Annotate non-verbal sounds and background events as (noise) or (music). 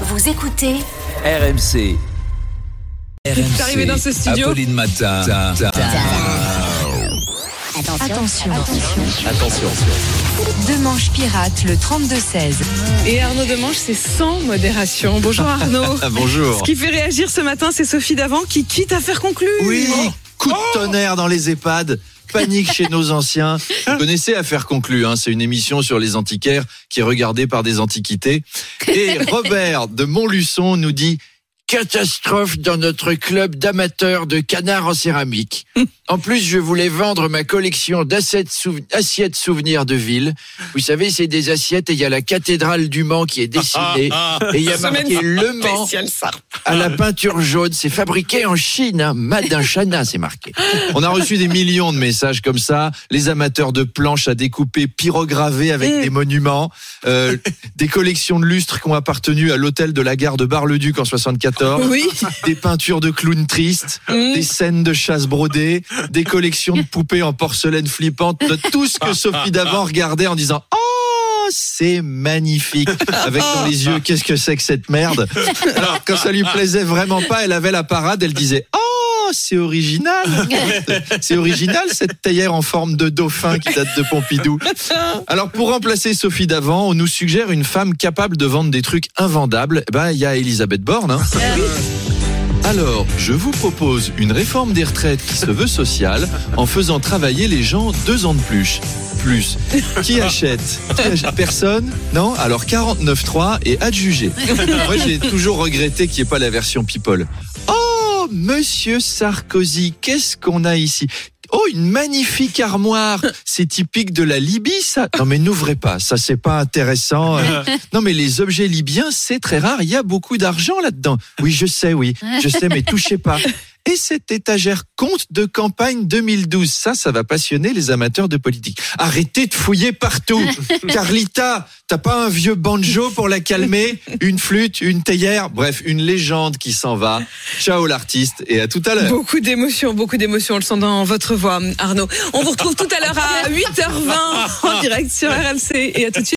Vous écoutez RMC. RMC. arrivé dans ce studio Apolline Matin. Attention. Attention. Demanche pirate le 32-16. Et Arnaud Demange, c'est sans modération. Bonjour Arnaud. Ah, (laughs) bonjour. Ce qui fait réagir ce matin, c'est Sophie Davant qui quitte à faire conclure. Oui, coup de tonnerre dans les EHPAD. Panique chez nos anciens. Vous connaissez Affaire conclue, hein, c'est une émission sur les antiquaires qui est regardée par des antiquités. Et Robert de Montluçon nous dit Catastrophe dans notre club d'amateurs de canards en céramique. (laughs) En plus, je voulais vendre ma collection d'assiettes souve- assiettes souvenirs de ville. Vous savez, c'est des assiettes et il y a la cathédrale du Mans qui est dessinée. (laughs) Et il y a marqué Le Mans à la peinture jaune. C'est fabriqué en Chine, hein. Made in China, c'est marqué. On a reçu des millions de messages comme ça. Les amateurs de planches à découper pyrogravées avec Mm. des monuments, euh, des collections de lustres qui ont appartenu à l'hôtel de la gare de Bar-le-Duc en 74, Oui. des peintures de clowns tristes, Mm. des scènes de chasse brodées, des collections de poupées en porcelaine flippante, de tout ce que Sophie Davant regardait en disant Oh, c'est magnifique. Avec dans les yeux, qu'est-ce que c'est que cette merde? Alors, quand ça lui plaisait vraiment pas, elle avait la parade, elle disait Oh, c'est original. (laughs) C'est original cette théière en forme de dauphin qui date de Pompidou. Alors, pour remplacer Sophie Davant, on nous suggère une femme capable de vendre des trucs invendables. Eh ben, il y a Elisabeth Borne. hein. Alors, je vous propose une réforme des retraites qui se veut sociale en faisant travailler les gens deux ans de plus. Plus. Qui (laughs) achète Qui achète Personne Non Alors 49.3 et adjugé. Moi, j'ai toujours regretté qu'il n'y ait pas la version People. Oh, monsieur Sarkozy, qu'est-ce qu'on a ici? Oh, une magnifique armoire. (laughs) C'est typique de la Libye, ça. Non, mais n'ouvrez pas. Ça, c'est pas intéressant. Euh, (laughs) Non, mais les objets libyens, c'est très rare. Il y a beaucoup d'argent là-dedans. Oui, je sais, oui. Je sais, mais touchez pas. (laughs) Et cette étagère compte de campagne 2012. Ça, ça va passionner les amateurs de politique. Arrêtez de fouiller partout. (laughs) Carlita, t'as pas un vieux banjo pour la calmer? Une flûte, une théière? Bref, une légende qui s'en va. Ciao l'artiste et à tout à l'heure. Beaucoup d'émotions, beaucoup d'émotions, on le sent dans votre voix, Arnaud. On vous retrouve tout à l'heure à (laughs) 8h20 en direct sur RMC et à tout de suite.